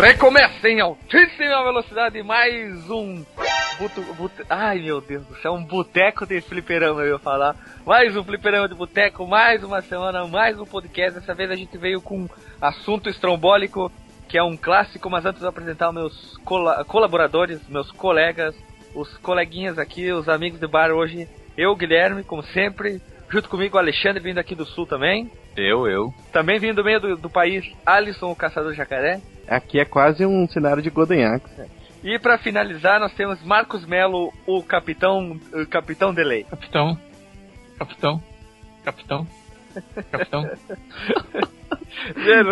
Recomeça em altíssima velocidade mais um. Buto, bute... Ai meu Deus do céu, um boteco de fliperama eu ia falar. Mais um fliperama de boteco, mais uma semana, mais um podcast. Dessa vez a gente veio com assunto estrombólico, que é um clássico, mas antes de apresentar meus colaboradores, meus colegas, os coleguinhas aqui, os amigos de bar hoje, eu, Guilherme, como sempre, junto comigo o Alexandre vindo aqui do sul também. Eu, eu. Também vindo do meio do, do país, Alisson, o caçador jacaré. Aqui é quase um cenário de Golden Axe. E para finalizar, nós temos Marcos Melo, o capitão, o capitão Delay. Capitão. Capitão. Capitão. Capitão.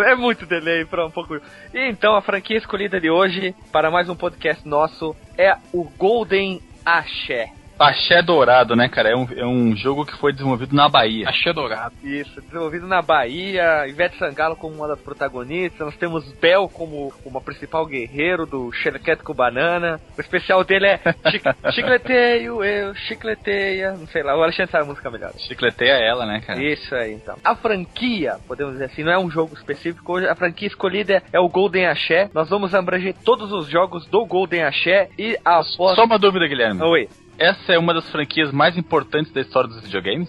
é muito delay para um pouco. Então a franquia escolhida de hoje para mais um podcast nosso é o Golden Axé. Axé Dourado, né, cara? É um, é um jogo que foi desenvolvido na Bahia. Axé Dourado. Isso, desenvolvido na Bahia, Ivete Sangalo como uma das protagonistas, nós temos Bel como uma principal guerreiro do Xerequete com Banana. O especial dele é Chicleteio, eu, chicleteia, não sei lá, o Alexandre sabe a música melhor. Chicleteia ela, né, cara? Isso aí, então. A franquia, podemos dizer assim, não é um jogo específico, hoje a franquia escolhida é o Golden Axé. Nós vamos abranger todos os jogos do Golden Axé e após... Só uma dúvida, Guilherme. Oi essa é uma das franquias mais importantes da história dos videogames?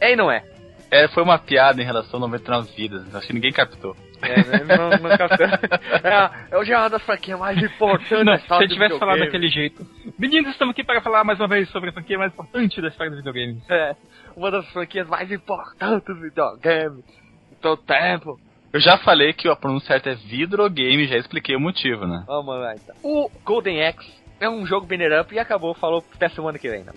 É e não é? É, foi uma piada em relação a 99 vidas, acho que ninguém captou. É, né? não, não captou. É, hoje é uma das franquias mais importantes não, Se eu tivesse falado daquele jeito. Meninos, estamos aqui para falar mais uma vez sobre a franquia mais importante da história dos videogames. É, uma das franquias mais importantes do videogame. De todo tempo. Eu já falei que a pronúncia certa é videogame, já expliquei o motivo, né? Vamos lá então. O Golden Axe é um jogo banner up e acabou, falou até semana que vem. Né?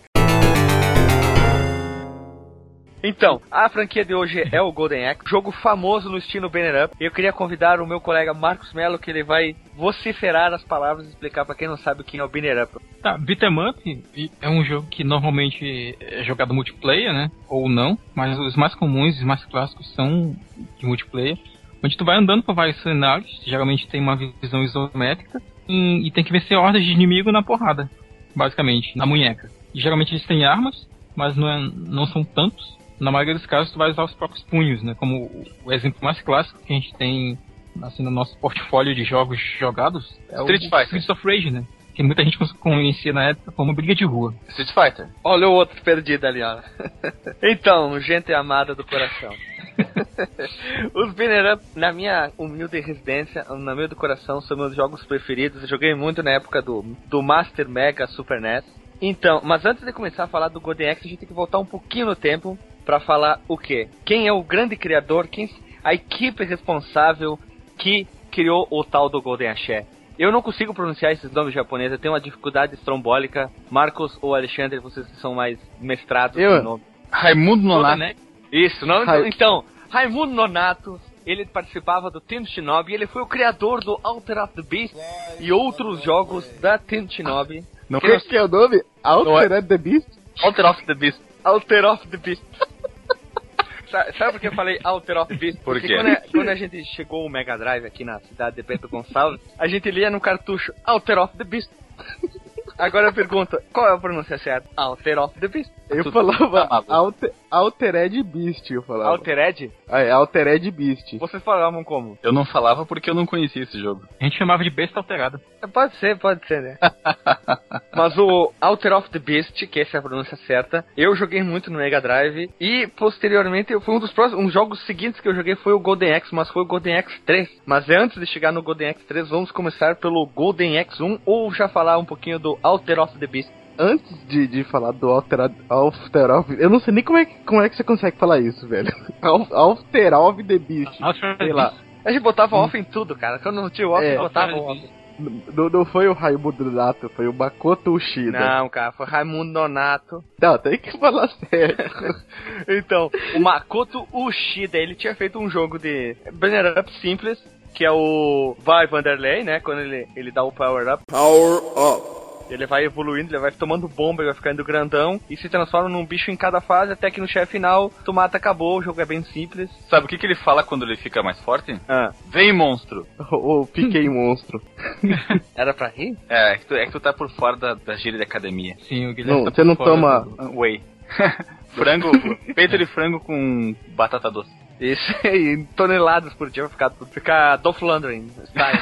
Então, a franquia de hoje é o Golden Axe, jogo famoso no estilo Banner Up. Eu queria convidar o meu colega Marcos Mello, que ele vai vociferar as palavras e explicar para quem não sabe o que é o Banner Up. Tá, Beat'em Up é um jogo que normalmente é jogado multiplayer, né? Ou não, mas os mais comuns, os mais clássicos são de multiplayer. Onde tu vai andando por vários cenários, geralmente tem uma visão isométrica, e, e tem que vencer hordas de inimigo na porrada, basicamente, na munheca. E geralmente eles têm armas, mas não, é, não são tantos. Na maioria dos casos, tu vai usar os próprios punhos, né? Como o, exemplo mais clássico que a gente tem assim, no nosso portfólio de jogos jogados é Street o Fighter. Street of Rage, né? Que muita gente conhecia na época como briga de rua. Street Fighter. Olha o outro perdido ali, ó. então, gente amada do coração. Os Banner Up, na minha humilde residência, na meu do coração, são meus jogos preferidos. Eu joguei muito na época do, do Master Mega Super NES. Então, mas antes de começar a falar do Golden Axe, a gente tem que voltar um pouquinho no tempo para falar o quê? Quem é o grande criador, quem a equipe responsável que criou o tal do Golden Axé. Eu não consigo pronunciar esses nomes japoneses, eu tenho uma dificuldade estrombólica. Marcos ou Alexandre, vocês são mais mestrados eu, no nome. Raimundo Nonato. Isso, não, Ra então, Raimundo Nonato, ele participava do Team Shinobi, ele foi o criador do Alter of the Beast e outros jogos da Team Shinobi. Não que, que é o nome? Alter of the Beast? Alter of the Beast. Alter of the Beast. Sabe por que eu falei Alter of the Beast? Por Porque quando a, quando a, gente chegou o Mega Drive aqui na cidade de Pedro Gonçalves, a gente lia no cartucho Alter of the Beast. Agora eu pergunto, qual é a pronúncia certa? Alter of the Beast. Eu falava tá alter, Altered Beast, eu falava. Altered? Ah, é, Altered Beast. Vocês falavam como? Eu não falava porque eu não conhecia esse jogo. A gente chamava de besta alterada. É, pode ser, pode ser, né? Mas o Alter of the Beast, que essa é a pronúncia certa, eu joguei muito no Mega Drive e posteriormente foi um dos próximos, um jogos seguintes que eu joguei foi o Golden Axe, mas foi o Golden Axe 3. Mas antes de chegar no Golden Axe 3, vamos começar pelo Golden Axe 1 ou já falar um pouquinho do Alter of the Beast antes de, de falar do Alter, Alter of. Eu não sei nem como é, como é que você consegue falar isso, velho. Alter of the Beast. sei lá. A gente botava off em tudo, cara. Quando não tinha off, é, botava off. Não, não foi o Raimundo Nonato, foi o Makoto Ushida. Não, cara, foi Raimundo Nonato. Não, tem que falar sério. então, o Makoto Ushida, ele tinha feito um jogo de banner up simples, que é o Vai Vanderlei, né? Quando ele, ele dá o power up. Power up. Ele vai evoluindo, ele vai tomando bomba, ele vai ficando grandão e se transforma num bicho em cada fase, até que no chefe final, tu mata, acabou, o jogo é bem simples. Sabe o que, que ele fala quando ele fica mais forte? Ah, Vem, monstro! Ou piquei monstro. era pra rir? É, é que tu, é que tu tá por fora da, da gíria da academia. Sim, o Guilherme Não, tá você não toma. do- Whey. frango, peito de frango com batata doce. Isso aí, toneladas por dia vai ficar, ficar Dolph Lundgren style.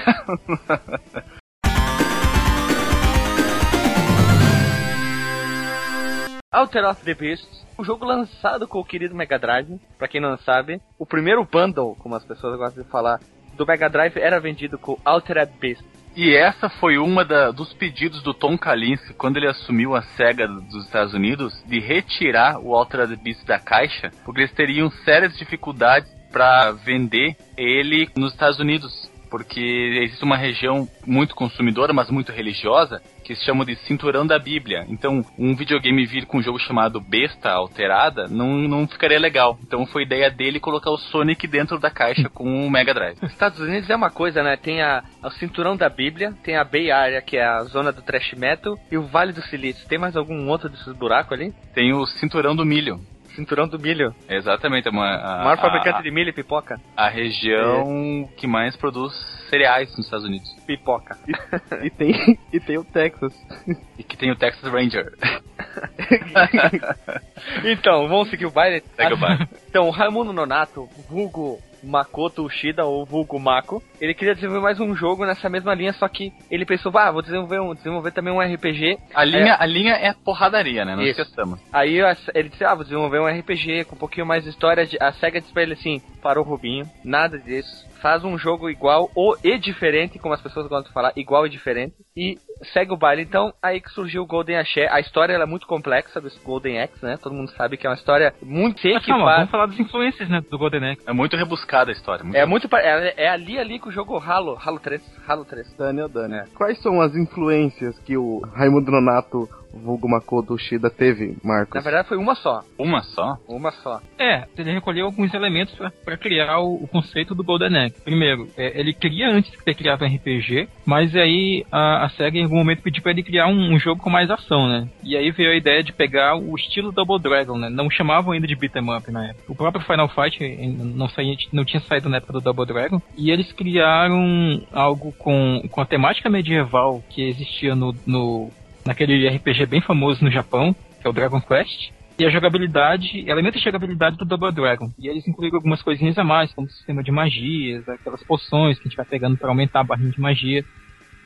Alter of the Beasts, o jogo lançado com o querido Mega Drive, pra quem não sabe, o primeiro bundle, como as pessoas gostam de falar, do Mega Drive era vendido com Altered Beasts. E essa foi uma da- dos pedidos do Tom Kalinske quando ele assumiu a SEGA dos Estados Unidos de retirar o Altered Beast da caixa, porque eles teriam sérias dificuldades para vender ele nos Estados Unidos, porque existe uma região muito consumidora, mas muito religiosa, que se chama de cinturão da Bíblia. Então, um videogame vir com um jogo chamado Besta Alterada não, não ficaria legal. Então, foi ideia dele colocar o Sonic dentro da caixa com o Mega Drive. Estados Unidos é uma coisa, né? Tem a, o cinturão da Bíblia, tem a Bay Area, que é a zona do thrash metal, e o Vale do Silício. Tem mais algum outro desses buracos ali? Tem o cinturão do milho. Cinturão do milho. Exatamente, é uma, a, O maior fabricante a, de milho e pipoca. a região que mais produz cereais nos Estados Unidos. Pipoca. E tem, e tem o Texas. E que tem o Texas Ranger. então, vamos seguir o baile? Segue o baile. Então, o Raimundo Nonato, vulgo Makoto Ushida, ou vulgo Mako, ele queria desenvolver mais um jogo nessa mesma linha, só que ele pensou, ah, vou desenvolver, um, desenvolver também um RPG. A linha, a linha é porradaria, né? Não Isso. esqueçamos. Aí ele disse, ah, vou desenvolver um RPG com um pouquinho mais de história. de- A SEGA disse pra ele assim, parou Rubinho, nada disso. Faz um jogo igual ou e diferente, como as pessoas gostam de falar, igual e diferente. E segue o baile. Então, aí que surgiu o Golden Axé. A história ela é muito complexa do Golden Axe, né? Todo mundo sabe que é uma história muito Mas calma, vamos falar das influências, né, do Golden Axe. É muito rebuscada a história. muito É muito é, é ali ali que o jogo Halo, Halo 3, Halo 3. Daniel Daniel. É. Quais são as influências que o Raimundo Nonato, vulgo Makoto Ushida, teve, Marcos? Na verdade foi uma só, Uma só? uma só. É, ele recolheu alguns elementos para criar o, o conceito do Golden Axe. Primeiro, é, ele queria antes de ter criado um RPG, mas aí a, a SEGA em algum momento pediu para ele criar um, um jogo com mais ação, né? E aí veio a ideia de pegar o estilo Double Dragon, né? Não chamavam ainda de beat'em up na época. O próprio Final Fight não, saía, não tinha saído na época do Double Dragon. E eles criaram algo com, com a temática medieval que existia no, no naquele RPG bem famoso no Japão, que é o Dragon Quest. E a jogabilidade, elementos de jogabilidade do Double Dragon. E eles incluíram algumas coisinhas a mais, como sistema de magias, aquelas poções que a gente vai pegando para aumentar a barrinha de magia.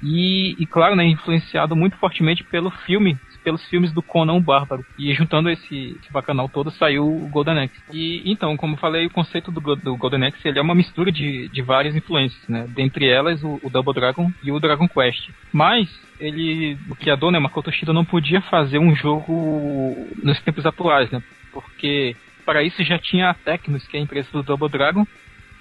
E, e claro, né, influenciado muito fortemente pelo filme, pelos filmes do Conan o Bárbaro. E juntando esse, esse bacanal todo, saiu o Golden Axe. E então, como eu falei, o conceito do, do Golden Axe ele é uma mistura de, de várias influências, né? Dentre elas, o, o Double Dragon e o Dragon Quest. Mas ele, o criador, né, Makoto Shida, não podia fazer um jogo nos tempos atuais, né? Porque para isso já tinha a Tecnos, que é a empresa do Double Dragon,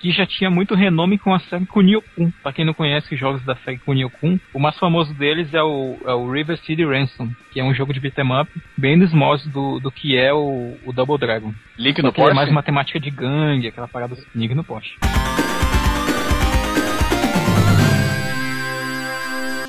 que já tinha muito renome com a série Kunio-kun. Pra quem não conhece os jogos da série Kunio-kun, o mais famoso deles é o, é o River City Ransom, que é um jogo de beat'em up bem nos modos do, do que é o, o Double Dragon. Link no que ele é mais uma temática de gangue, aquela parada Nig no poste.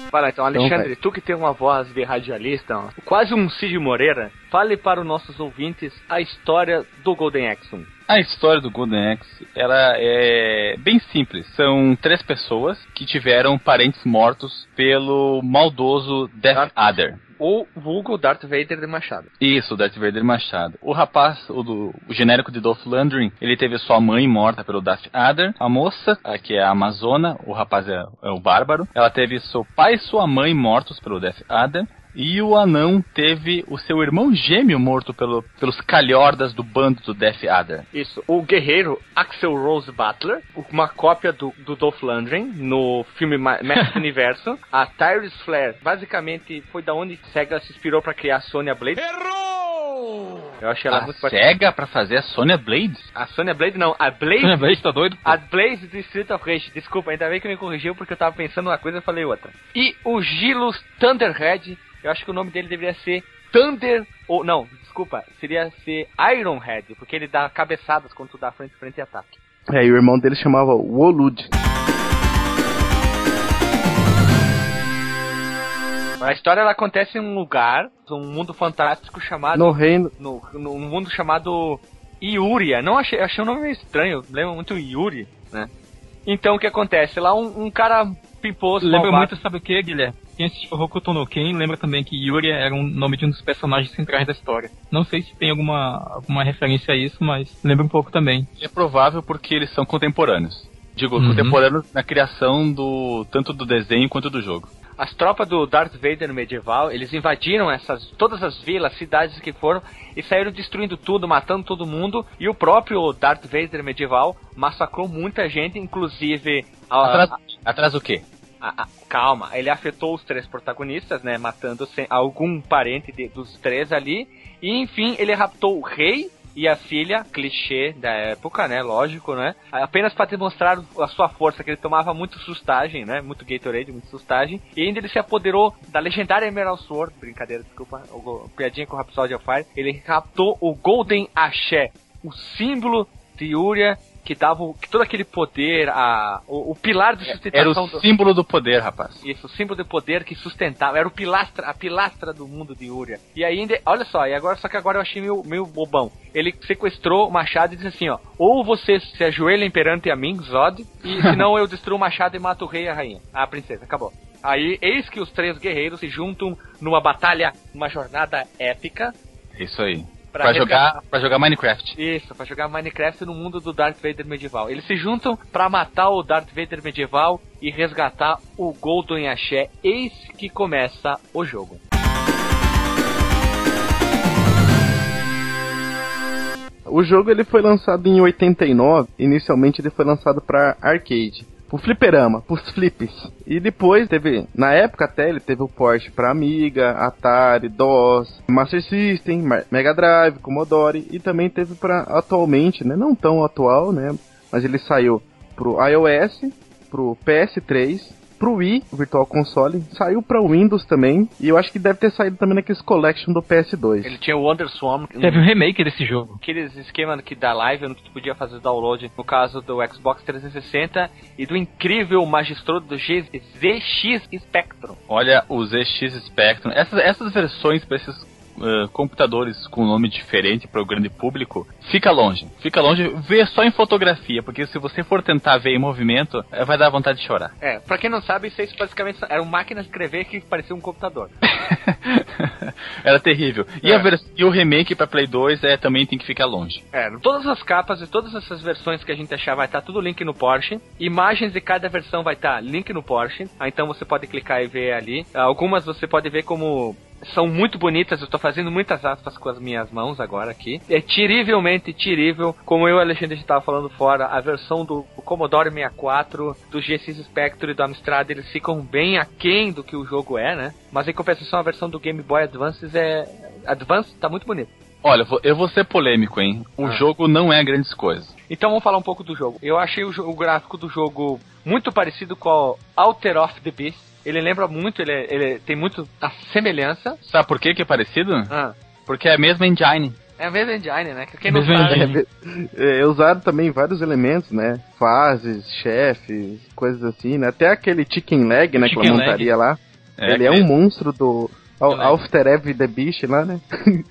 Fala então, Então, Alexandre, tu que tem uma voz de radialista, ó, quase um Cid Moreira, fale para os nossos ouvintes a história do Golden Axe 1. A história do Golden Axe, ela é bem simples. São três pessoas que tiveram parentes mortos pelo maldoso Death Adder. Ou vulgo Darth Vader de Machado. Isso, Darth Vader Machado. O rapaz, o, do, o genérico de Dolph Lundgren, ele teve sua mãe morta pelo Darth Adder. A moça, que é a Amazona, o rapaz é, é o Bárbaro. Ela teve seu pai e sua mãe mortos pelo Death Adder. E o anão teve o seu irmão gêmeo morto pelo, pelos calhordas do bando do Death Adder. Isso, o guerreiro Axel Rose Butler, uma cópia do, do Dolph Lundgren no filme Ma- Mestre do Universo. A Tyrese Flare, basicamente, foi da onde Sega se inspirou pra criar a Sonya Blade. Errou! Eu achei ela a muito parecida. SEGA pra fazer a Sonya Blade? A Sonya Blade não, a Blade Sonya Blade, tá doido? pô? A Blaze do Street of Rage, desculpa, ainda bem que me corrigiu porque eu tava pensando uma coisa e falei outra. E o Gilus Thunderhead, eu acho que o nome dele deveria ser Thunder, ou não, desculpa, seria ser Ironhead, porque ele dá cabeçadas quando tu dá frente frente e ataque. É, e o irmão dele chamava Wolud. A história ela acontece em um lugar, um mundo fantástico chamado. No reino. No, no um mundo chamado Iuria. Não achei, achei um nome meio estranho, lembra muito Yuri, né? Então o que acontece? Lá um, um cara pimposo. Lembra muito, sabe o que, Guilherme? Quem assistiu Hokuto no Ken lembra também que Yuri era um nome de um dos personagens centrais da história. Não sei se tem alguma, alguma referência a isso, mas lembra um pouco também. É provável porque eles são contemporâneos. Digo, uhum. contemporâneos na criação do tanto do desenho quanto do jogo. As tropas do Darth Vader medieval, eles invadiram essas todas as vilas, cidades que foram e saíram destruindo tudo, matando todo mundo. E o próprio Darth Vader medieval massacrou muita gente, inclusive. Atrás, atrás do quê? A, a, calma, ele afetou os três protagonistas, né? Matando algum parente de, dos três ali. E enfim, ele raptou o rei e a filha, clichê da época, né? Lógico, né? Apenas para demonstrar a sua força, que ele tomava muito sustagem, né? Muito Gatorade, muito sustagem. E ainda ele se apoderou da legendária Emerald Sword, brincadeira, desculpa, o, piadinha com o Rhapsody of Fire. Ele raptou o Golden Axé, o símbolo de Uria que dava que todo aquele poder, a, o, o pilar de sustentação. Era o do... símbolo do poder, rapaz. Isso, o símbolo de poder que sustentava, era o pilastra, a pilastra do mundo de Uria. E ainda, olha só, e agora, só que agora eu achei meio, meio bobão. Ele sequestrou o machado e disse assim, ó, ou você se ajoelha perante a mim, Zod, e senão eu destruo o machado e mato o rei e a rainha. A princesa, acabou. Aí, eis que os três guerreiros se juntam numa batalha, uma jornada épica. Isso aí. Pra, pra jogar, pra jogar Minecraft. Isso, pra jogar Minecraft no mundo do Darth Vader medieval. Eles se juntam para matar o Darth Vader medieval e resgatar o Golden Axé. Eis que começa o jogo. O jogo ele foi lançado em 89. Inicialmente ele foi lançado para arcade pro fliperama, pros flips. E depois teve, na época até ele teve o port para Amiga, Atari, DOS, Master System, Mega Drive, Commodore e também teve para atualmente, né, não tão atual, né, mas ele saiu pro iOS, pro PS3 pro Wii, o Virtual Console, saiu pra Windows também, e eu acho que deve ter saído também naqueles Collection do PS2. Ele tinha o Wonder Swarm. Teve um remake desse jogo. Aqueles esquemas que da live, onde tu podia fazer download, no caso do Xbox 360, e do incrível magistroso do ZX Spectrum. Olha, o ZX Spectrum, essas, essas versões para esses uh, computadores com nome diferente para o grande público, fica longe. Fica longe, vê só em fotografia, porque se você for tentar ver em movimento, uh, vai dar vontade de chorar. É, pra quem não sabe, isso aí basicamente era uma máquina de escrever que parecia um computador. era terrível. E, é. e, o remake para Play 2 é, também tem que ficar longe. É, todas as capas e todas essas versões que a gente achar vai estar tá tudo link no Porsche. Imagens de cada versão vai estar tá link no Porsche. Ah, então você pode clicar e ver ali. Algumas você pode ver como são muito bonitas, eu tô fazendo muitas aspas com as minhas mãos agora aqui. É tirivelmente tirível, como eu e o Alexandre estava falando fora, a versão do Commodore 64, do GX Spectrum e do Amstrad, eles ficam bem aquém do que o jogo é, né? Mas em compensação a versão do Game Boy Advance é... Advance tá muito bonito. Olha, eu vou ser polêmico, hein? O ah. jogo não é grandes coisas. Então vamos falar um pouco do jogo. Eu achei o, o gráfico do jogo muito parecido com o Alter of the Beast ele lembra muito, ele, é, ele tem muito a semelhança. Sabe por que que é parecido? Ah. Porque é a mesma engine. É a mesma engine, né? Quem não sabe... É, é usado também vários elementos, né? Fases, chefes, coisas assim, né? Até aquele chicken leg, né? Chicken que ela montaria leg. lá. É, ele é um monstro do... After Ev The Beast lá, né?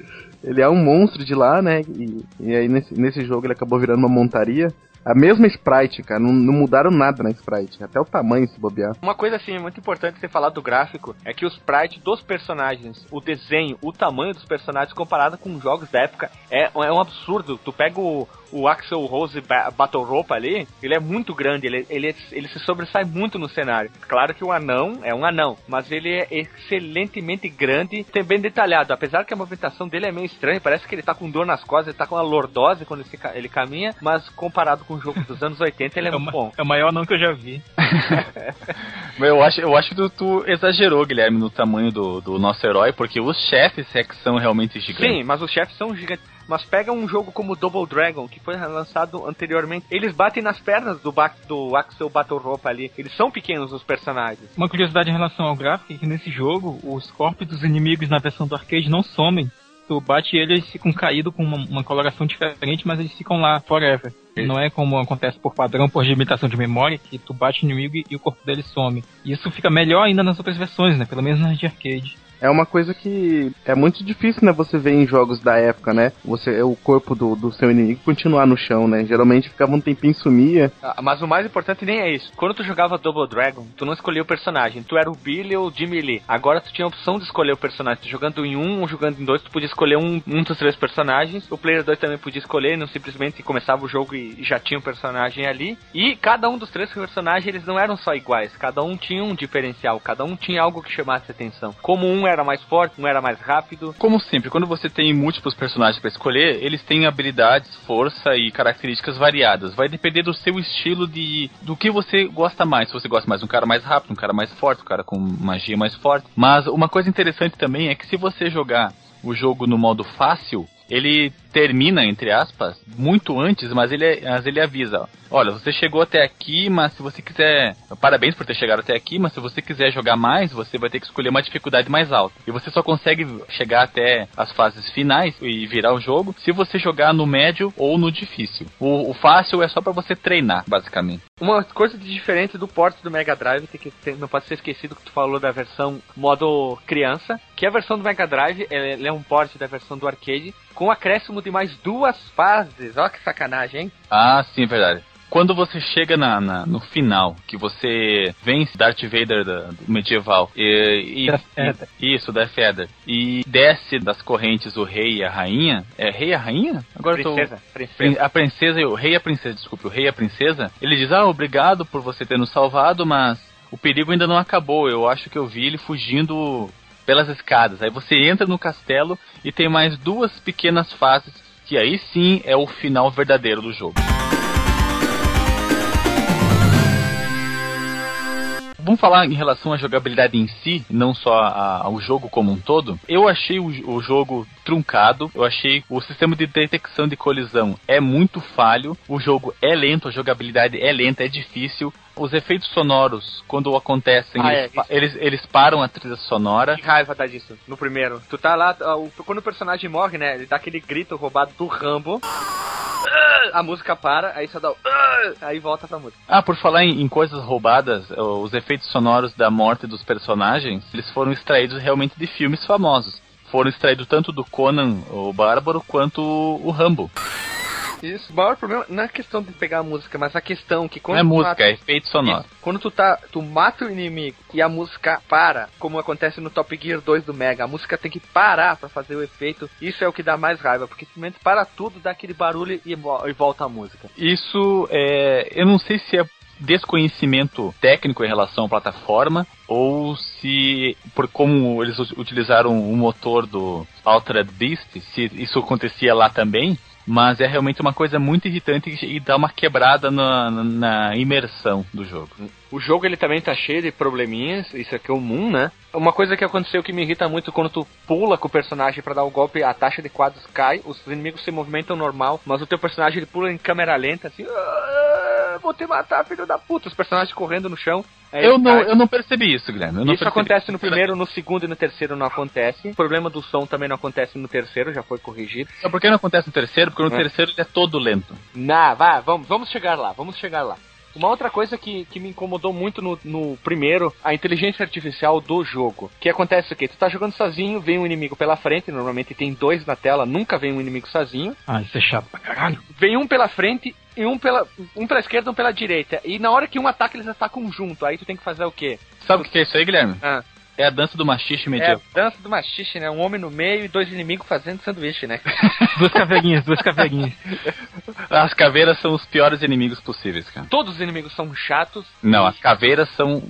ele é um monstro de lá, né? E, e aí nesse, nesse jogo ele acabou virando uma montaria. A mesma sprite, cara, não, não, mudaram nada na sprite, até o tamanho se bobear. Uma coisa assim, muito importante você falar do gráfico, é que o sprite dos personagens, o desenho, o tamanho dos personagens comparado com jogos da época é, é um absurdo. Tu pega o, o Axel Rose Battle Rope ali, ele é muito grande, ele, ele, ele se sobressai muito no cenário. Claro que o anão é um anão, mas ele é excelentemente grande bem detalhado. Apesar que a movimentação dele é meio estranha, parece que ele tá com dor nas costas, ele tá com uma lordose quando ele, ele caminha, mas comparado com o jogo dos anos 80, ele é, é muito bom. É o maior anão que eu já vi. eu acho, eu acho que tu, tu, exagerou, Guilherme, no tamanho do, do nosso herói, porque os chefes é que são realmente gigantes. Sim, mas os chefes são gigantes. Mas pega um jogo como Double Dragon, que foi lançado anteriormente. Eles batem nas pernas do, do Axel Battle Rope ali. Eles são pequenos, os personagens. Uma curiosidade em relação ao gráfico é que nesse jogo, os corpos dos inimigos na versão do arcade não somem. Tu bate eles, eles ficam caídos com uma, uma, coloração diferente, mas eles ficam lá forever. Não é como acontece por padrão, por limitação de memória, que tu bate o inimigo e o corpo dele some. E isso fica melhor ainda nas outras versões, né? Pelo menos nas de arcade é uma coisa que é muito difícil, né? Você ver em jogos da época, né? Você o corpo do, do seu inimigo continuar no chão, né? Geralmente ficava um tempinho sumia. Ah, mas o mais importante nem é isso. Quando tu jogava Double Dragon, tu não escolhia o personagem. Tu era o Billy ou o Jimmy Lee. Agora tu tinha a opção de escolher o personagem. Tu jogando em um ou jogando em dois, tu podia escolher um, um dos três personagens. O player 2 também podia escolher, não simplesmente começava o jogo e já tinha um personagem ali. E cada um dos três personagens, eles não eram só iguais. Cada um tinha um diferencial. Cada um tinha algo que chamasse atenção. Como um era mais forte, um era mais rápido. Como sempre, quando você tem múltiplos personagens para escolher, eles têm habilidades, força e características variadas. Vai depender do seu estilo de do que você gosta mais. Se você gosta mais de um cara mais rápido, um cara mais forte, um cara com magia mais forte. Mas uma coisa interessante também é que se você jogar o jogo no modo fácil, ele termina, entre aspas, muito antes, mas ele, mas ele avisa, olha, você chegou até aqui, mas se você quiser, parabéns por ter chegado até aqui, mas se você quiser jogar mais, você vai ter que escolher uma dificuldade mais alta. E você só consegue chegar até as fases finais e virar o jogo se você jogar no médio ou no difícil. O, o fácil é só para você treinar, basicamente. Uma coisa diferente do porte do Mega Drive, que não pode ser esquecido que tu falou da versão modo criança, que a versão do Mega Drive é, é um porte da versão do arcade, com acréscimo de mais duas fases. Olha que sacanagem, hein? Ah, sim, é verdade. Quando você chega na, na, no final, que você vence Darth Vader da, do medieval e, e isso, Darth Vader, e desce das correntes o rei e a rainha, é rei e a rainha? Agora princesa, tô... princesa. A princesa, o rei e a princesa, desculpe, o rei e a princesa, ele diz, ah, obrigado por você ter nos salvado, mas o perigo ainda não acabou, eu acho que eu vi ele fugindo pelas escadas. Aí você entra no castelo e tem mais duas pequenas fases que aí sim é o final verdadeiro do jogo. Vamos falar em relação à jogabilidade em si, não só a, ao jogo como um todo. Eu achei o, o, jogo truncado, eu achei o sistema de detecção de colisão é muito falho, o jogo é lento, a jogabilidade é lenta, é difícil os efeitos sonoros, quando acontecem, ah, eles, é, eles, eles, param a trilha sonora. Que raiva dá disso, no primeiro. Tu tá lá, quando o personagem morre, né, ele dá aquele grito roubado do Rambo. A música para, aí só dá o. Aí volta pra música. Ah, por falar em, em coisas roubadas, os efeitos sonoros da morte dos personagens, eles foram extraídos realmente de filmes famosos. Foram extraídos tanto do Conan, o Bárbaro, quanto o Rambo. Isso, o maior problema não é a questão de pegar a música, mas a questão que quando. Não é música, mata, é efeito sonoro. Isso, quando tu tá. Tu mata o inimigo e a música para, como acontece no Top Gear 2 do Mega, a música tem que parar para fazer o efeito. Isso é o que dá mais raiva, porque simplesmente para tudo, dá aquele barulho e, e volta a música. Isso é. Eu não sei se é desconhecimento técnico em relação à plataforma ou se por como eles utilizaram o motor do Altered Beast, se isso acontecia lá também, mas é realmente uma coisa muito irritante e dá uma quebrada na, na, imersão do jogo. O jogo ele também tá cheio de probleminhas, isso é comum, né? Uma coisa que aconteceu que me irrita muito quando tu pula com o personagem para dar o golpe, a taxa de quadros cai, os inimigos se movimentam normal, mas o teu personagem ele pula em câmera lenta, assim, ah, vou te matar, filho da puta, os personagens correndo no chão. Eu não, eu não percebi isso, Guilherme. isso percebi. acontece no primeiro, no segundo e no terceiro não acontece. O problema do som também não acontece no terceiro, já foi corrigido. por que não acontece no terceiro? Porque no é. terceiro ele é todo lento. Não, vá, vamos, vamos chegar lá, vamos chegar lá. Uma outra coisa que, que me incomodou muito no, no primeiro, a inteligência artificial do jogo. Que acontece o quê? Tu tá jogando sozinho, vem um inimigo pela frente, normalmente tem dois na tela, nunca vem um inimigo sozinho. Ah, isso é chato pra caralho. Vem um pela frente e um pela um pela esquerda e um pela direita. E na hora que um ataca, eles atacam junto. Aí tu tem que fazer o quê? Sabe o que é isso aí, Guilherme? Ah. É a dança do machixe medieval. É a dança do machixe, né? Um homem no meio e dois inimigos fazendo sanduíche, né? duas caveirinhas, duas caveirinhas. As caveiras são os piores inimigos possíveis, cara. Todos os inimigos são chatos. Não, e... as caveiras são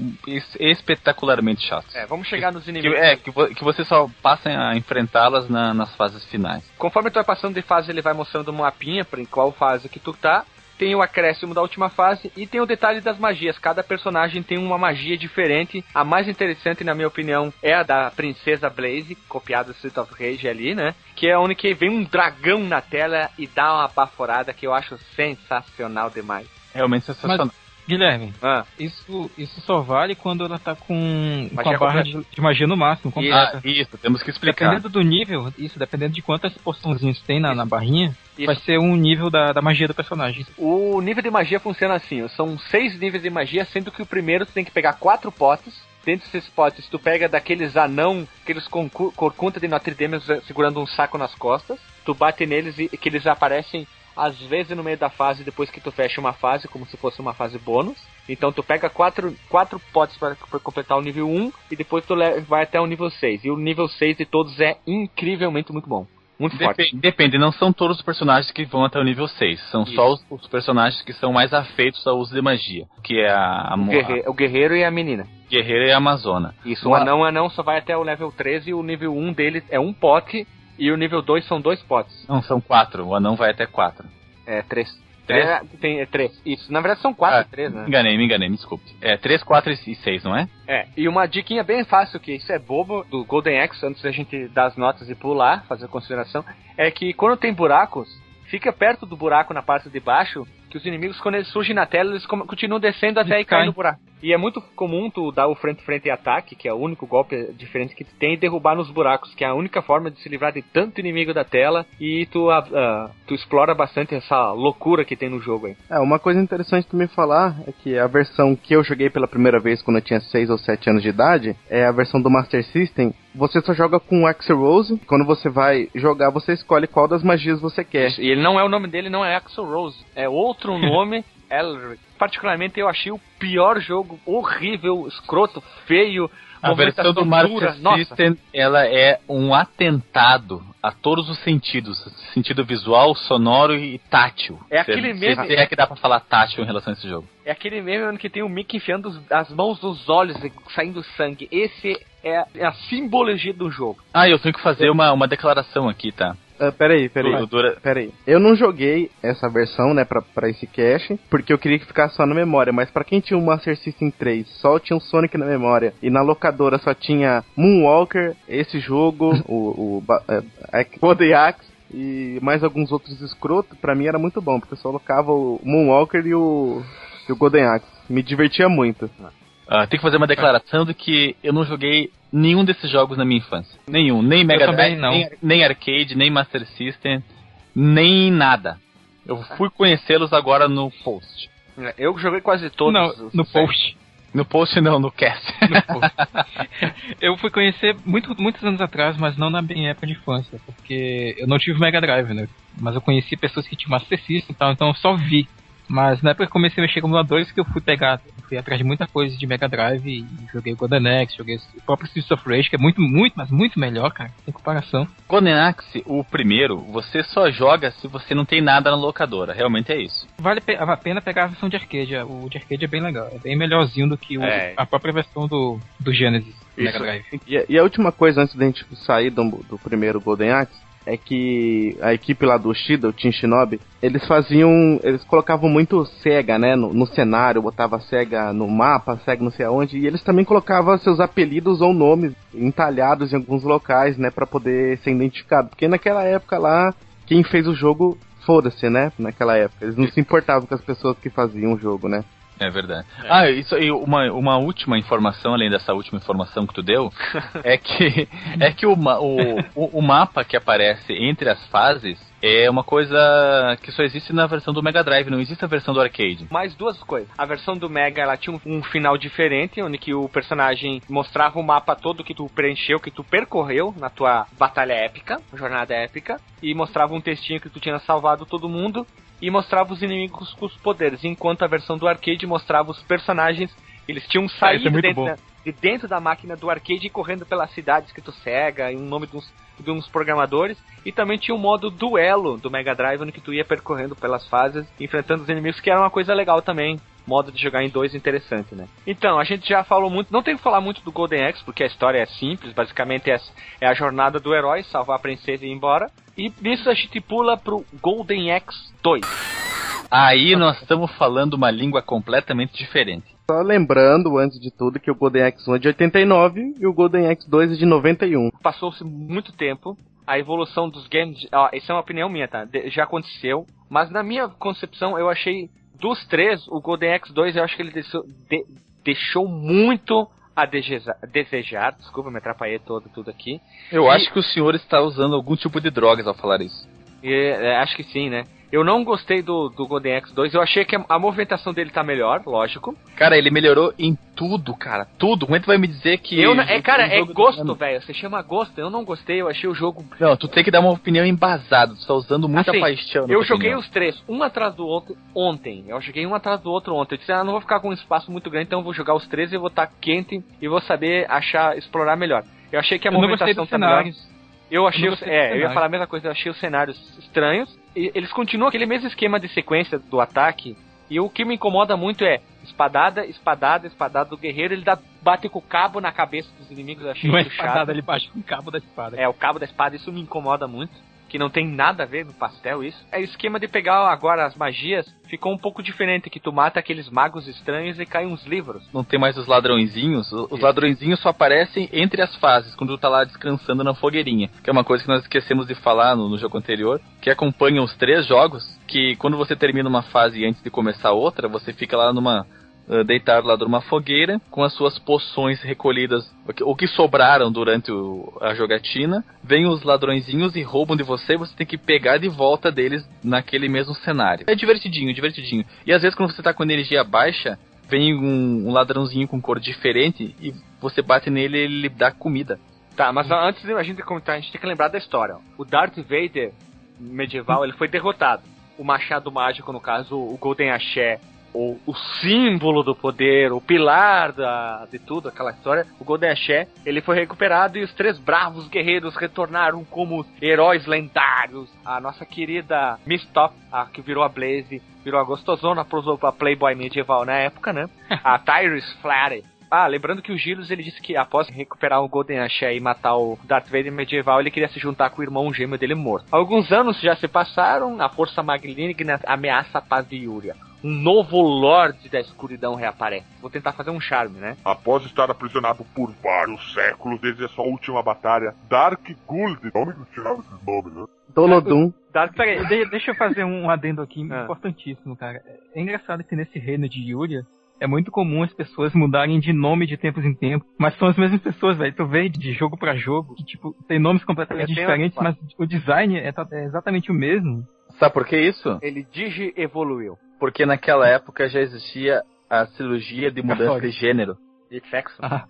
espetacularmente chatos. É, vamos chegar nos inimigos. Que, é, que, vo que você só passa a enfrentá-las na, nas fases finais. Conforme tu vai passando de fase, ele vai mostrando um mapinha para em qual fase que tu tá tem o acréscimo da última fase e tem o detalhe das magias. Cada personagem tem uma magia diferente. A mais interessante, na minha opinião, é a da Princesa Blaze, copiada do Street of Rage ali, né? Que é onde que vem um dragão na tela e dá uma baforada que eu acho sensacional demais. Realmente sensacional. Mas Guilherme, Ah, isso, isso só vale quando ela tá com, com a barra de, de magia no máximo. completa. Ah, isso, temos que explicar. Dependendo do nível, isso, dependendo de quantas porçãozinhas tem na, na barrinha, Isso. vai ser um nível da, da magia do personagem. O nível de magia funciona assim: são seis níveis de magia, sendo que o primeiro tu tem que pegar quatro potes. Dentro desses potes, tu pega daqueles anão, aqueles corcunta de Notre Dame segurando um saco nas costas. Tu bate neles e que eles aparecem às vezes no meio da fase depois que tu fecha uma fase, como se fosse uma fase bônus. Então tu pega quatro, quatro potes para completar o nível 1 e depois tu vai até o nível 6. E o nível 6 de todos é incrivelmente muito bom. Muito forte. Depende, não são todos os personagens que vão até o nível 6. São só os, os personagens que são mais afeitos ao uso de magia. Que é a, a, O, guerre- o guerreiro e a menina. a guerreira e a amazona. Isso, o Uma- anão, o anão só vai até o level 13 e o nível 1 dele é um pote e o nível 2 são dois potes. Não, são quatro. O anão vai até quatro. É, três. Três? É, tem, é três. Isso, na verdade são quatro Ah, e três, né? Me enganei, me enganei, me desculpe. É 3, 4 e 6, não é? É, e uma diquinha bem fácil, que isso é bobo, do Golden Axe, antes da gente dar as notas e pular, fazer a consideração, é que quando tem buracos, fica perto do buraco na parte de baixo, que os inimigos, quando eles surgem na tela, eles continuam descendo até Eles e caem. no buraco. E é muito comum tu dar o frente-frente ataque, que é o único golpe diferente que tu tem, e derrubar nos buracos, que é a única forma de se livrar de tanto inimigo da tela, e tu, ah, tu explora bastante essa loucura que tem no jogo aí. É, uma coisa interessante também falar é que a versão que eu joguei pela primeira vez quando eu tinha 6 ou 7 anos de idade é a versão do Master System. Você só joga com o Axel Rose. Quando você vai jogar, você escolhe qual das magias você quer. E ele não é o nome dele, não é Axel Rose. É outro nome, Elric. Particularmente eu achei o pior jogo, horrível, escroto, feio. A versão do Master System, ela é um atentado a todos os sentidos. Sentido visual, sonoro e tátil. É aquele Se- meme- Se é que dá pra falar tátil em relação a esse jogo. é aquele meme que tem o Mickey enfiando os- as mãos nos olhos e saindo sangue. Esse é, é a simbologia do jogo. Ah, eu tenho que fazer uma, uma declaração aqui, tá? Ah, peraí, peraí. Dura- Peraí. Eu não joguei essa versão, né, pra, pra esse cache, porque eu queria que ficasse só na memória, mas pra quem tinha o Master System 3, só tinha o Sonic na memória, e na locadora só tinha Moonwalker, esse jogo, o, o ba- é, Golden Axe, e mais alguns outros escrotos, pra mim era muito bom, porque eu só colocava o Moonwalker e o, e o Golden Axe. Me divertia muito. Ah, tenho que fazer uma declaração de que eu não joguei nenhum desses jogos na minha infância. Nenhum. Nem Mega Drive, não. nem, nem arcade, nem Master System, nem nada. Eu fui conhecê-los agora no post. Eu joguei quase todos. Não, no os- post. No post não, no cast. No post. eu fui conhecer muito, muitos anos atrás, mas não na minha época de infância, porque eu não tive Mega Drive, né? Mas eu conheci pessoas que tinham Master System e tal, então eu só vi. Mas na época que eu comecei a mexer com emuladores que eu fui pegar, fui atrás de muita coisa de Mega Drive e joguei o Golden Axe, joguei o próprio Streets of Rage, que é muito, muito, mas muito melhor, cara, sem comparação. Golden Axe, o primeiro, você só joga se você não tem nada na locadora. Realmente é isso. Vale a pena pegar a versão de arcade, o de arcade é bem legal, é bem melhorzinho do que o- É. a própria versão do, do Genesis Mega. Drive. E, e a última coisa antes da gente sair do, do primeiro Golden Axe é que a equipe lá do Shida, o Team Shinobi, eles faziam. Eles colocavam muito SEGA, né? No, no cenário, botava SEGA no mapa, SEGA não sei aonde, e eles também colocavam seus apelidos ou nomes entalhados em alguns locais, né? Pra poder ser identificado. Porque naquela época lá, quem fez o jogo, foda-se, né? Naquela época. Eles não se importavam com as pessoas que faziam o jogo, né? É verdade. Ah, isso aí, uma, uma última informação, além dessa última informação que tu deu, é que, é que o, o, o, o mapa que aparece entre as fases é uma coisa que só existe na versão do Mega Drive, não existe a versão do arcade. Mais duas coisas. A versão do Mega ela tinha um, um final diferente, onde que o personagem mostrava o mapa todo que tu preencheu, que tu percorreu na tua batalha épica, jornada épica, e mostrava um textinho que tu tinha salvado todo mundo e mostrava os inimigos com os poderes, enquanto a versão do arcade mostrava os personagens, eles tinham saído isso é dentro da, de dentro da máquina do arcade e correndo pelas cidades que tu cega, em um nome de uns, de uns programadores, e também tinha o modo duelo do Mega Drive, onde que tu ia percorrendo pelas fases, enfrentando os inimigos, que era uma coisa legal também. Modo de jogar em dois interessante, né? Então, a gente já falou muito, não tem que falar muito do Golden Axe, porque a história é simples, basicamente é, é a jornada do herói, salvar a princesa e ir embora. E nisso a gente pula pro Golden Axe 2. Aí nós estamos falando uma língua completamente diferente. Só lembrando, antes de tudo, que o Golden Axe 1 é de 89 e o Golden Axe 2 é de 91. Passou-se muito tempo, a evolução dos games, ó, isso é uma opinião minha, tá? De- já aconteceu, mas na minha concepção eu achei dos três, o Golden X2 eu acho que ele deixou, de, deixou muito a desejar. Desculpa, me atrapalhei todo tudo aqui. Eu e, acho que o senhor está usando algum tipo de drogas ao falar isso. E, é, acho que sim, né? Eu não gostei do, do Golden X2. Eu achei que a, a, movimentação dele tá melhor, lógico. Cara, ele melhorou em tudo, cara. Tudo. Como é que vai me dizer que. Eu, é, cara, é gosto, velho. Você chama gosto. Eu não gostei, eu achei o jogo. Não, tu tem que dar uma opinião embasada. Tu tá usando muita assim, paixão. Eu joguei opinião. os três, um atrás do outro, ontem. Eu joguei um atrás do outro ontem. Eu disse, ah, não vou ficar com um espaço muito grande, então eu vou jogar os três e vou estar tá quente e vou saber achar, explorar melhor. Eu achei que a eu movimentação tá melhor. Eu achei, os, é, eu ia falar a mesma coisa, eu achei os cenários estranhos. E eles continuam aquele mesmo esquema de sequência do ataque. E o que me incomoda muito é espadada, espadada, espadada do guerreiro, ele dá, bate com o cabo na cabeça dos inimigos, eu achei Não é espadada, ele bate com o cabo da espada. É, o cabo da espada, isso me incomoda muito que não tem nada a ver no pastel isso. É o esquema de pegar agora as magias, ficou um pouco diferente, que tu mata aqueles magos estranhos e cai uns livros. Não tem mais os ladrõezinhos? Os ladrõezinhos só aparecem entre as fases, quando tu tá lá descansando na fogueirinha. Que é uma coisa que nós esquecemos de falar no, no jogo anterior, que acompanha os três jogos, que quando você termina uma fase antes de começar outra, você fica lá numa deitado lá numa fogueira, com as suas poções recolhidas, o que sobraram durante o, a jogatina. Vêm os ladrõezinhos e roubam de você, você tem que pegar de volta deles naquele mesmo cenário. É divertidinho, divertidinho. E às vezes quando você tá com energia baixa, vem um, um ladrãozinho com cor diferente e você bate nele e ele lhe dá comida. Tá, mas antes de a gente comentar, a gente tem que lembrar da história. O Darth Vader medieval, ele foi derrotado. O machado mágico, no caso, o Golden Axé, o, o símbolo do poder, o pilar da, de tudo, aquela história, o Golden Axé, ele foi recuperado e os três bravos guerreiros retornaram como heróis lendários. A nossa querida Miss Top, a que virou a Blaze, virou a gostosona, pra Playboy medieval na época, né? a Tyrus Flatty. Ah, lembrando que o Giros ele disse que após recuperar o Golden Axé e matar o Darth Vader medieval, ele queria se juntar com o irmão gêmeo dele morto. Alguns anos já se passaram, a força maligna ameaça a paz de Yuria um novo Lorde da Escuridão reaparece. Vou tentar fazer um charme, né? Após estar aprisionado por vários séculos desde a sua última batalha, Dark Guld, nome que tirava esses nomes, né? Dolodum. Dark, peraí, deixa eu fazer um adendo aqui ah. importantíssimo, cara. É engraçado que nesse reino de Yuria, é muito comum as pessoas mudarem de nome de tempos em tempos, mas são as mesmas pessoas, velho. Tu vê de jogo para jogo que, tipo, tem nomes completamente diferentes, mas o design é, é, exatamente o mesmo. Sabe por que isso? Ele digi-evoluiu. Porque naquela época já existia a cirurgia de mudança de gênero. De sexo. Ah.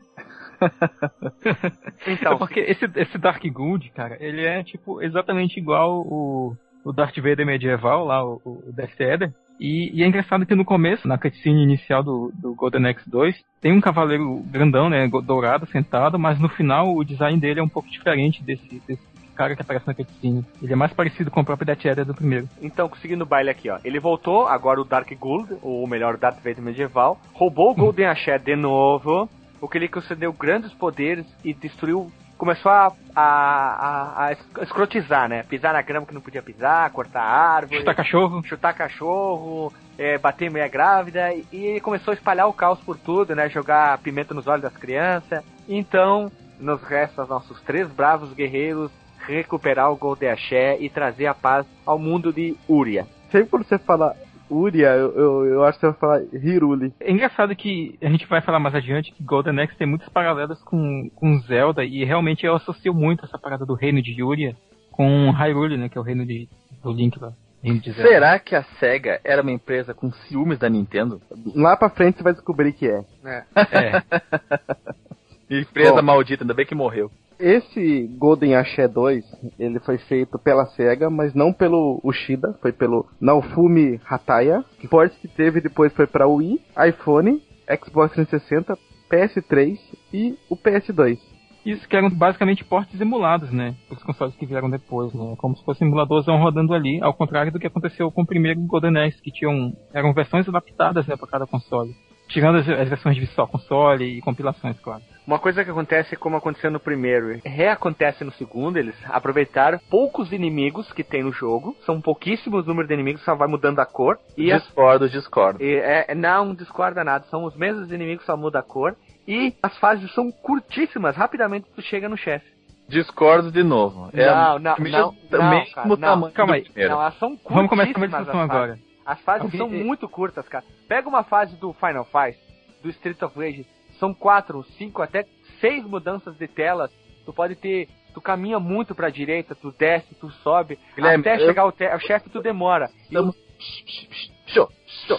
então, é porque esse, esse Dark Good, cara, ele é tipo exatamente igual o, o Darth Vader medieval lá, o, o Death Eder. E, e, é engraçado que no começo, na cutscene inicial do, do Golden X2, tem um cavaleiro grandão, né, dourado, sentado, mas no final o design dele é um pouco diferente desse, desse cara que aparece na cutscene. Ele é mais parecido com o próprio Death Eder do primeiro. Então, conseguindo o baile aqui, ó. Ele voltou, agora o Dark Gold, ou melhor, o Darth Vader medieval, roubou o Golden Axé de novo, o que lhe concedeu grandes poderes e destruiu começou a, a, a, a, escrotizar, né? Pisar na grama que não podia pisar, cortar árvore. Chutar cachorro. Chutar cachorro, é, bater meia grávida. E, e começou a espalhar o caos por tudo, né? Jogar pimenta nos olhos das crianças. Então, nos resta nossos três bravos guerreiros recuperar o Golden Axé e trazer a paz ao mundo de Uria. Sempre quando você fala Uria, eu, eu, eu, acho que você vai falar Hiruli. É engraçado que a gente vai falar mais adiante que Golden Axe tem muitos paralelos com, com Zelda e realmente eu associo muito essa parada do reino de Uria com Hyrule, né, que é o reino de, do Link lá. Será que a SEGA era uma empresa com ciúmes da Nintendo? Lá pra frente você vai descobrir que é. É. é. empresa Bom, maldita, ainda bem que morreu. Esse Golden Axé 2, ele foi feito pela SEGA, mas não pelo Ushida, foi pelo Naofumi Hataya. Porte que teve depois foi para Wii, iPhone, Xbox 360, PS3 e o PS2. Isso que eram basicamente portes emulados, né? Os consoles que vieram depois, né? Como se fossem emuladores rodando ali, ao contrário do que aconteceu com o primeiro Golden Axe, que tinham eram versões adaptadas né, para cada console. Tirando as, as versões de só console e compilações, claro. Uma coisa que acontece como aconteceu no primeiro, reacontece no segundo, eles aproveitaram poucos inimigos que tem no jogo, são pouquíssimos números de inimigos, só vai mudando a cor. E discordo, as... discordo. E, é, não discorda nada, são os mesmos inimigos, só muda a cor. E as fases são curtíssimas, rapidamente tu chega no chefe. Discordo de novo. É não, não, não, não, mesmo não, tamanho Calma aí. Não, elas são Vamos começar a discussão agora. As fases Alguém- são muito curtas, cara. Pega uma fase do Final Fight, do Street of Rage, são quatro, cinco, até seis mudanças de telas. Tu pode ter. Tu caminha muito pra direita, tu desce, tu sobe. Guilherme, até eu- chegar ao, te- ao chefe, tu demora. Estamos- Show, show.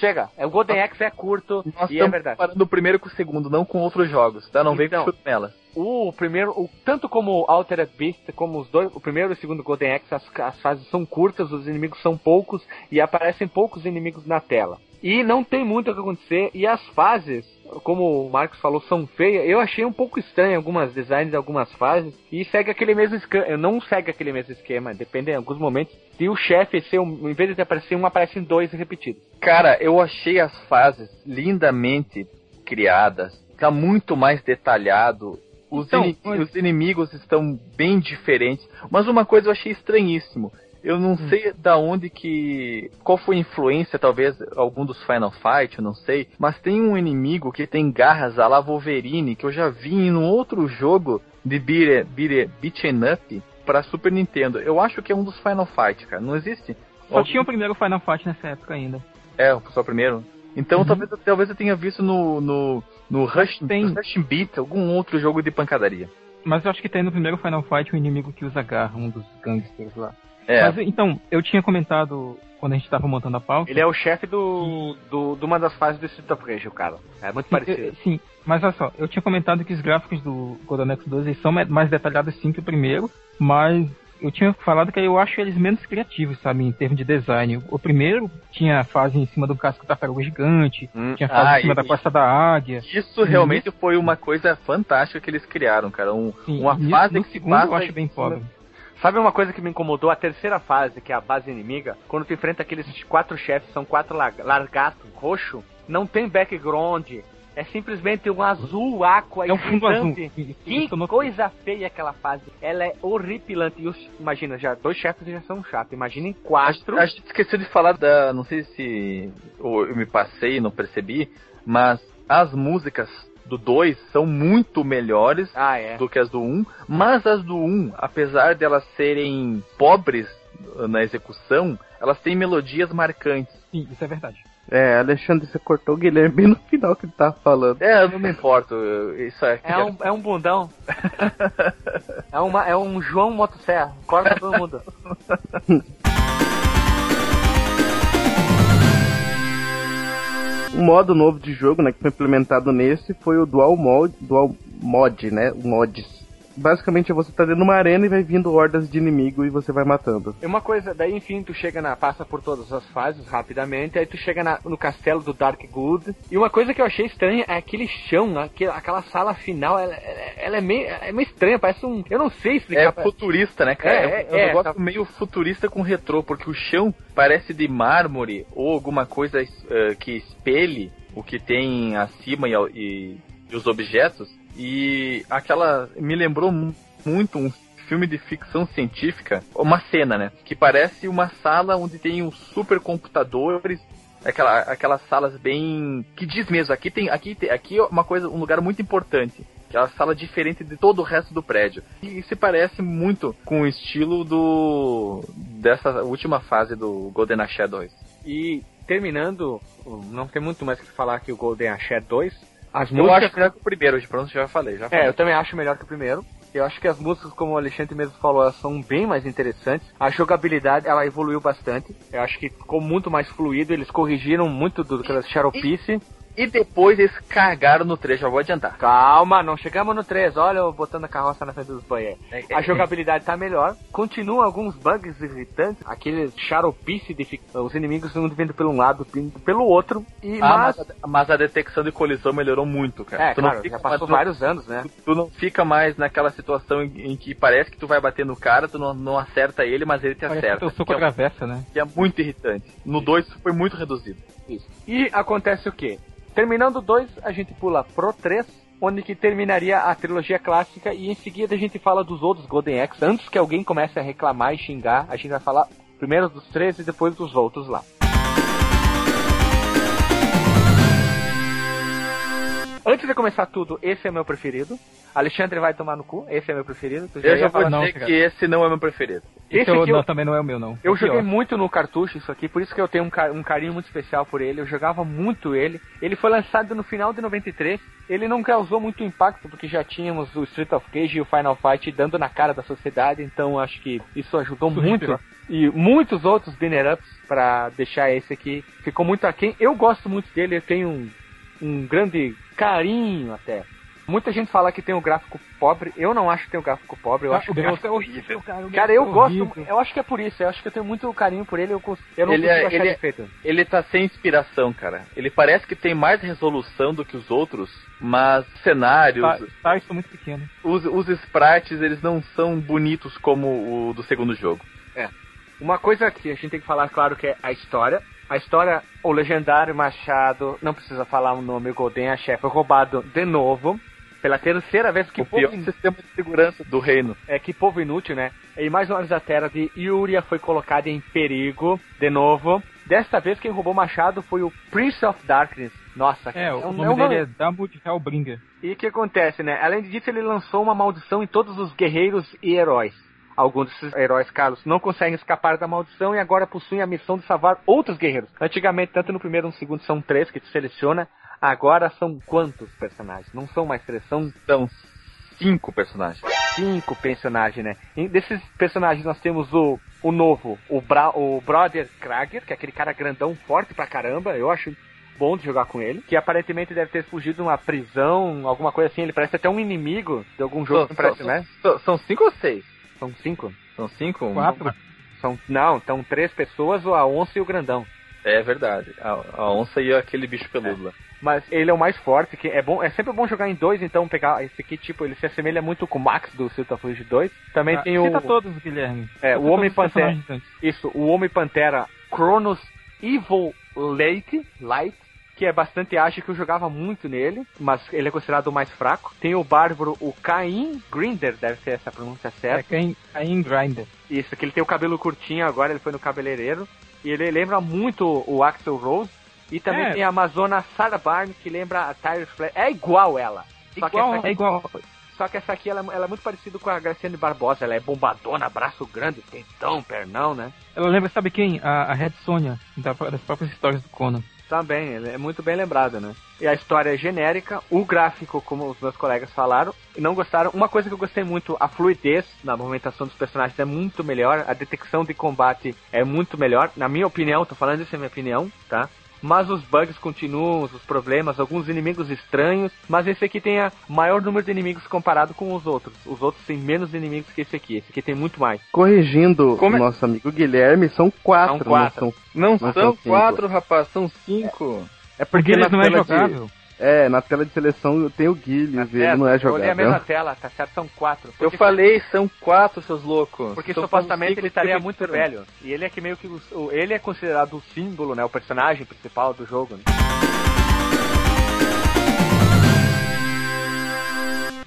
Chega. É, O Golden Axe é curto Nós e é verdade. comparando o primeiro com o segundo, não com outros jogos, tá? Não vem Então. com chutelas. O primeiro, o, tanto como o Altered Beast, como os dois, o primeiro e o segundo Golden Axe, as, as fases são curtas, os inimigos são poucos e aparecem poucos inimigos na tela. E não tem muito o que acontecer, e as fases, como o Marcos falou, são feias. Eu achei um pouco estranho algumas designs de algumas fases, e segue aquele mesmo esquema, não segue aquele mesmo esquema, depende em alguns momentos. Se o chefe um, em vez de aparecer um, aparecem dois repetidos. Cara, eu achei as fases lindamente criadas. Tá muito mais detalhado. Os, Então, mas- os inimigos estão bem diferentes. Mas uma coisa eu achei estranhíssimo. Eu não sei da onde que. Qual foi a influência, talvez, algum dos Final Fight, eu não sei. Mas tem um inimigo que tem garras a la Wolverine, que eu já vi em um outro jogo de beat, beat, beat'em up pra Super Nintendo. Eu acho que é um dos Final Fight, cara. Não existe? Só tinha o primeiro Final Fight nessa época ainda. É, só o primeiro. Então Uhum. talvez, talvez eu tenha visto no, no, no Rush, Tem. no Rush Beat algum outro jogo de pancadaria. Mas eu acho que tem no primeiro Final Fight um inimigo que usa garra, um dos gangsters lá. É, Mas então, eu tinha comentado quando a gente tava montando a pauta. Ele é o chefe do, do, de uma das fases do Street of Rage, o cara. É muito Sim, parecido. eu- Sim, mas olha só, eu tinha comentado que os gráficos do Golden Axe 2 eles são me- mais detalhados sim que o primeiro, mas eu tinha falado que eu acho eles menos criativos, sabe, em termos de design. O primeiro tinha fase em cima do casco tartaruga gigante, Hum, tinha fase ah, em cima e- da costa da águia. isso realmente foi uma coisa fantástica que eles criaram, cara. Um- Sim, uma e fase no que segundo passa eu acho bem pobre. Sabe uma coisa que me incomodou? A terceira fase, que é a base inimiga, quando tu enfrenta aqueles quatro chefes, são quatro lar- largatos roxo, não tem background. É simplesmente um azul aqua É um fundo azul. Que não- coisa feia aquela fase. Ela é horripilante. E os, imagina, já dois chefes já são chatos. Imaginem quatro. A gente esqueceu de falar da. Não sei se eu me passei e não percebi, mas as músicas do 2 são muito melhores Ah, é. do que as do 1, um, mas as do 1, um, apesar de elas serem pobres uh, na execução, elas têm melodias marcantes. Sim, isso é verdade. É, Alexandre, você cortou o Guilherme no final que ele tava falando. É, eu não me importo, isso é... É um, é um bundão. é, uma, é um João Motosserra. Corta todo mundo. Um modo novo de jogo, né, que foi implementado nesse foi o Dual Mod, Dual Mod, né, Mods. Basicamente você tá dentro de uma arena e vai vindo hordas de inimigo e você vai matando. E uma coisa, daí enfim, tu chega na. passa por todas as fases rapidamente, aí tu chega na- no castelo do Dark Good. E uma coisa que eu achei estranha é aquele chão, aquele, aquela sala final, ela, ela- é, meio, é meio estranha, parece um. Eu não sei explicar. É futurista, né, cara? É, É, é, um é, negócio tá- meio futurista com retrô, porque o chão parece de mármore ou alguma coisa eh, que espelhe o que tem acima e, e- e os objetos. E aquela me lembrou mu- muito um filme de ficção científica, uma cena, né? Que parece uma sala onde tem uns supercomputadores aquela, aquelas salas bem que diz mesmo aqui tem aqui tem, aqui é uma coisa um lugar muito importante que é sala diferente de todo o resto do prédio e se parece muito com o estilo do dessa última fase do Golden Axe 2 E terminando, não tem muito mais que falar que o Golden Axe 2. As eu músicas. acho melhor que o primeiro de pronto já falei já É, falei. eu também acho melhor que o primeiro. Eu acho que as músicas, como o Alexandre mesmo falou, elas são bem mais interessantes. A jogabilidade, ela evoluiu bastante. Eu acho que ficou muito mais fluido. Eles corrigiram muito do que Xaropice. e depois eles cagaram no 3 já vou adiantar Calma, não chegamos no 3. Olha eu botando a carroça na frente dos banheiros. É, A é, jogabilidade tá melhor. Continuam alguns bugs irritantes. Aquele xaropice de os inimigos um vindo pelo um lado, vindo pelo outro. E Ah, mas. mas, mas a detecção de colisão melhorou muito, cara. É, Tu claro, não fica já passou mais- vários anos, né? tu, tu não fica mais naquela situação em, em que parece que tu vai bater no cara, tu não, não acerta ele, mas ele te Parece que acerta. teu que, é, atravessa, né? que é muito irritante. No 2 foi muito reduzido. Isso. E acontece o quê? Terminando 2, a gente pula pro 3, onde que terminaria a trilogia clássica e em seguida a gente fala dos outros Golden Axe. Antes que alguém comece a reclamar e xingar, a gente vai falar primeiro dos três e depois dos outros lá. Antes de começar tudo, esse é meu preferido. Alexandre vai tomar no cu, esse é meu preferido. Tu Eu já vou falar- não, dizer cara. que esse não é meu preferido. Esse Esse eu- aqui eu- não, também não é o meu, não. Eu joguei muito no cartucho isso aqui, por isso que eu tenho um, ca- um carinho muito especial por ele. Eu jogava muito ele. Ele foi lançado no final de 93. Ele não causou muito impacto, porque já tínhamos o Street of Cage e o Final Fight dando na cara da sociedade, então acho que isso ajudou Isso muito. E muitos outros banner ups pra deixar esse aqui. Ficou muito aquém. Eu gosto muito dele, eu tenho um, grande carinho até. Muita gente fala que tem um gráfico pobre. Eu não acho que tem um gráfico pobre. Eu Ah, acho o que gráfico é horrível, cara. o Cara, eu é gosto. Eu acho que é por isso. Eu acho que eu tenho muito carinho por ele. Eu, cons- eu não Ele consigo é- achar ele é- defeito. Ele tá sem inspiração, cara. Ele parece que tem mais resolução do que os outros, mas cenários, tá, isso é muito pequeno. os, os sprites, eles não são bonitos como o do segundo jogo. Uma coisa que a gente tem que falar, claro, que é a história. A história, o legendário Machado, não precisa falar o nome, o Golden Axé, foi roubado de novo. Pela terceira vez, que o pior povo, in- sistema de segurança do reino. é, que povo inútil, né? E mais uma vez a terra de Yuria foi colocada em perigo, de novo. Desta vez quem roubou o Machado foi o Prince of Darkness. Nossa, É, o um- nome um dele é Double Hellbringer. E o que acontece, né? Além disso, ele lançou uma maldição em todos os guerreiros e heróis. Alguns desses heróis, Carlos, não conseguem escapar da maldição e agora possuem a missão de salvar outros guerreiros. Antigamente, tanto no primeiro e no segundo, são três que tu seleciona. Agora são quantos personagens? Não são mais três, são São cinco personagens. cinco personagens, né? E desses personagens nós temos o, o novo, o, Bra o Brother Krager, que é aquele cara grandão, forte pra caramba. Eu acho bom de jogar com ele. Que aparentemente deve ter fugido de uma prisão, alguma coisa assim. Ele parece até um inimigo de algum jogo, São- parece, são- né? são- são cinco ou seis? São cinco? São cinco? Quatro. São, não, estão três pessoas, a onça e o grandão. É verdade. A, a onça e aquele bicho peludo lá. Mas ele é o mais forte, que é bom, é sempre bom jogar em dois, então pegar esse aqui, tipo, ele se assemelha muito com o Max do of Rage 2. Também Ah, tem o. Cita todos, Guilherme. É, Cita o Homem Pantera. Isso, o Homem Pantera Cronos Evil Lake, Light, que é bastante ágil, que eu jogava muito nele, mas ele é considerado o mais fraco. Tem o Bárbaro, o Caim Grinder, deve ser essa pronúncia É certa. quem Cain Grinder. Isso, que ele tem o cabelo curtinho agora, ele foi no cabeleireiro. E ele lembra muito o Axel Rose. E também É. tem a Amazona Sarah Barnes, que lembra a Tyre Flair. É igual ela. Só que Igual, essa aqui- é igual. Só que essa aqui ela, ela é muito parecida com a Graciane Barbosa. Ela é bombadona, braço grande, peitão, pernão, né? Ela lembra, sabe quem? A, a Red Sonja, da- das próprias histórias do Conan. Também, ele é muito bem lembrado, né? E a história é genérica, o gráfico, como os meus colegas falaram, não gostaram. Uma coisa que eu gostei muito, a fluidez na movimentação dos personagens é muito melhor, a detecção de combate é muito melhor, na minha opinião, tô falando isso é minha opinião, tá? Mas os bugs continuam, os problemas, alguns inimigos estranhos, mas esse aqui tem a maior número de inimigos comparado com os outros. Os outros têm menos inimigos que esse aqui, esse aqui tem muito mais. Corrigindo Como é- o nosso amigo Guilherme, são quatro. São quatro. Não são... Não, Não são, são quatro, rapaz, são cinco. É Porque ele na não é tela de- jogável. É, na tela de seleção tem o Guilherme, ele não é Eu olhei a mesma tela, tá certo? São quatro. Eu falei, são quatro, seus loucos. Porque São supostamente ele estaria muito velho. E ele é que meio que. ele é considerado o símbolo, né? O personagem principal do jogo. Né?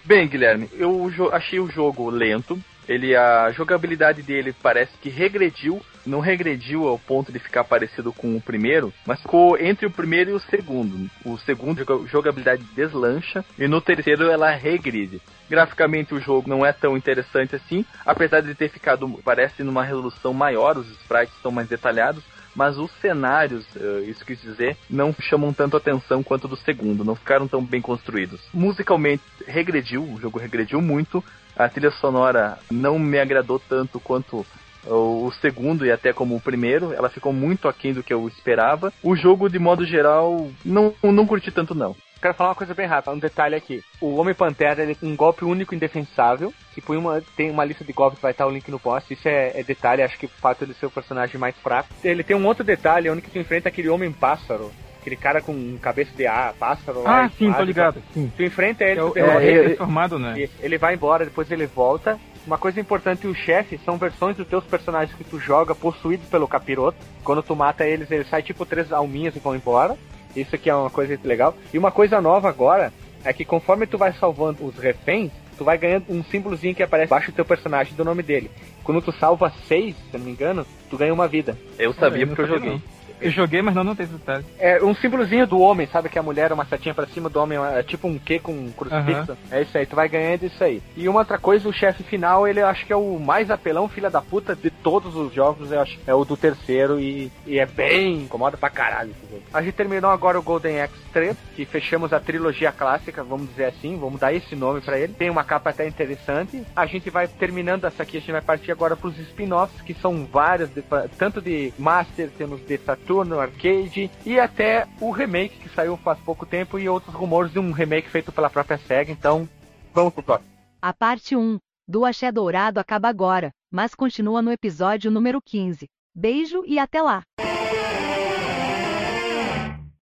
Bem, Guilherme, eu achei o jogo lento. Ele a jogabilidade dele parece que regrediu, não regrediu ao ponto de ficar parecido com o primeiro, mas ficou entre o primeiro e o segundo. O segundo joga- jogabilidade deslancha e no terceiro ela regride. Graficamente o jogo não é tão interessante assim, apesar de ter ficado parece numa resolução maior, os sprites estão mais detalhados, mas os cenários, eh, isso quis dizer, não chamam tanto atenção quanto do segundo, não ficaram tão bem construídos. Musicalmente regrediu, o jogo regrediu muito, a trilha sonora não me agradou tanto quanto o segundo e até como o primeiro, ela ficou muito aquém do que eu esperava. O jogo, de modo geral, não, não curti tanto não. Quero falar uma coisa bem rápida, um detalhe aqui. O Homem-Pantera ele tem um golpe único e indefensável. Tipo, em uma, tem uma lista de golpes, vai estar o link no post. Isso é, é detalhe, acho que o fato de ser o personagem mais fraco. Ele tem um outro detalhe, onde que tu enfrenta aquele Homem-Pássaro. Aquele cara com cabeça de ar, pássaro. Ah, lá, sim, tô ligado. Sim. Tu enfrenta ele, É, o- tu é, derrota é, ele, é- transformado, né? e ele vai embora, depois ele volta. Uma coisa importante, os chefes são versões dos teus personagens que tu joga possuídos pelo capiroto. Quando tu mata eles, eles saem tipo três alminhas e vão embora. Isso aqui é uma coisa legal. E uma coisa nova agora é que conforme tu vai salvando os reféns, tu vai ganhando um símbolozinho que aparece embaixo do teu personagem do nome dele. Quando tu salva seis, se eu não me engano, tu ganha uma vida. Eu sabia eu não porque eu joguei. Eu joguei, mas não notei esse detalhe. É um símbolozinho do homem, sabe? Que a mulher é uma setinha pra cima do homem, é tipo um Q com um crucifixo. É isso aí, tu vai ganhando isso aí. E uma outra coisa, o chefe final, ele eu acho que é o mais apelão, filha da puta, de todos os jogos, eu acho. É o do terceiro e, e é bem incomoda pra caralho esse jogo. A gente terminou agora o Golden Axe 3, que fechamos a trilogia clássica, vamos dizer assim, vamos dar esse nome pra ele. Tem uma capa até interessante. A gente vai terminando essa aqui, a gente vai partir agora pros spin-offs, que são vários, de- tanto de Master, temos de Saturno, Arcade, e até o remake que saiu faz pouco tempo e outros rumores de um remake feito pela própria SEGA. Então, vamos pro próximo. A parte 1 do Axé Dourado acaba agora, mas continua no episódio número 15. Beijo e até lá!